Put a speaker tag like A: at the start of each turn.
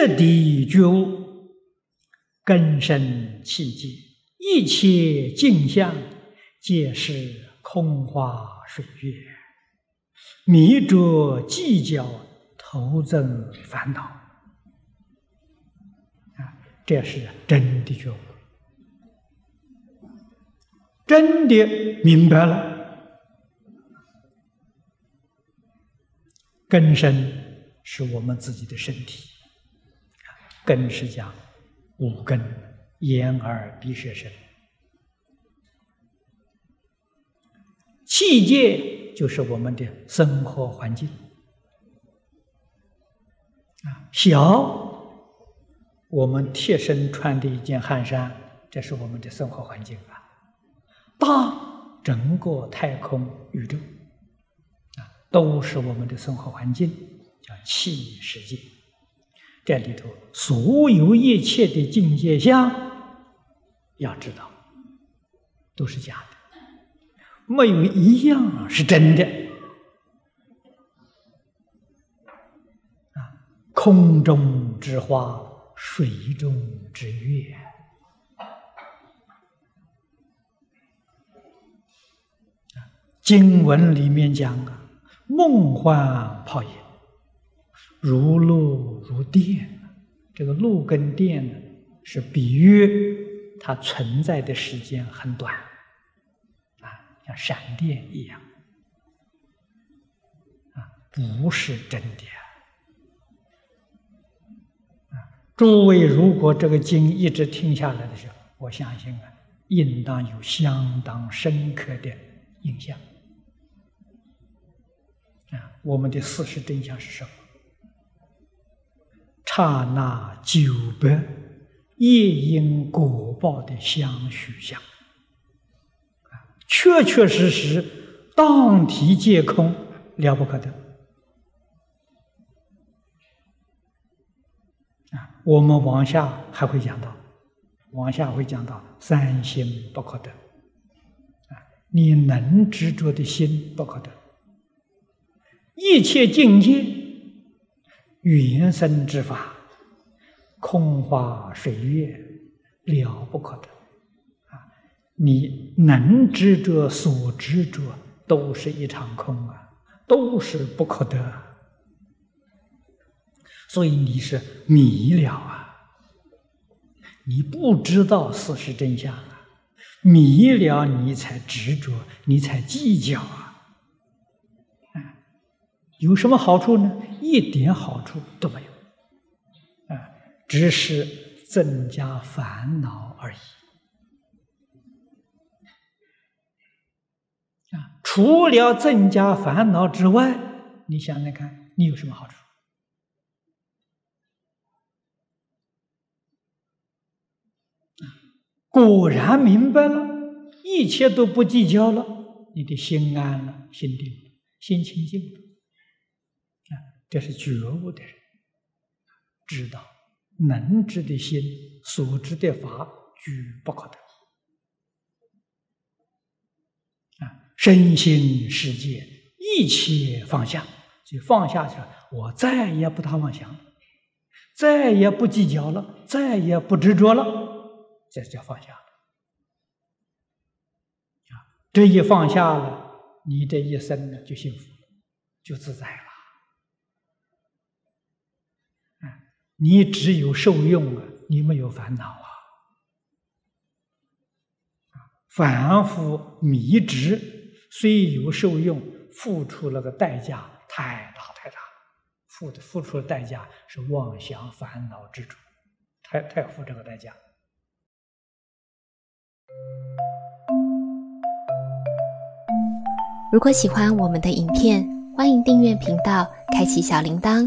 A: 彻底觉悟，根深器界，一切镜像皆是空花水月，迷着计较，徒增烦恼。啊，这是真的觉悟，真的明白了。根身是我们自己的身体，根是讲五根：眼、耳、鼻、舌、身。气界就是我们的生活环境。啊，小，我们贴身穿的一件汗衫，这是我们的生活环境啊。大，整个太空宇宙啊。都是我们的生活环境，叫气世界。这里头所有一切的境界相，要知道，都是假的，没有一样是真的。啊，空中之花，水中之月。经文里面讲啊。梦幻泡影，如露如电。这个露跟电呢，是比喻它存在的时间很短，啊，像闪电一样，啊，不是真的。啊，诸位，如果这个经一直听下来的时候，我相信啊，应当有相当深刻的印象。啊，我们的事实真相是什么？刹那九百业因果报的相续相，确确实实当体皆空，了不可得。啊，我们往下还会讲到，往下会讲到三心不可得，啊，你能执着的心不可得。一切境界，缘生之法，空花水月，了不可得啊！你能执者所执者，都是一场空啊，都是不可得。所以你是迷了啊！你不知道事实真相啊，迷了你才执着，你才计较啊！有什么好处呢？一点好处都没有，啊，只是增加烦恼而已。啊，除了增加烦恼之外，你想想看，你有什么好处？果然明白了，一切都不计较了，你的心安了，心定了，心清净了。这是觉悟的人知道，能知的心所知的法，举不可得啊！身心世界一切放下，就放下去了。我再也不大妄想，再也不计较了，再也不执着了，这叫放下了啊！这一放下了，你这一生呢就幸福了，就自在了。你只有受用啊，你没有烦恼啊！反复迷执，虽有受用，付出了个代价太大太大，付的付出的代价是妄想烦恼之主，太太付这个代价。
B: 如果喜欢我们的影片，欢迎订阅频道，开启小铃铛。